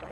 but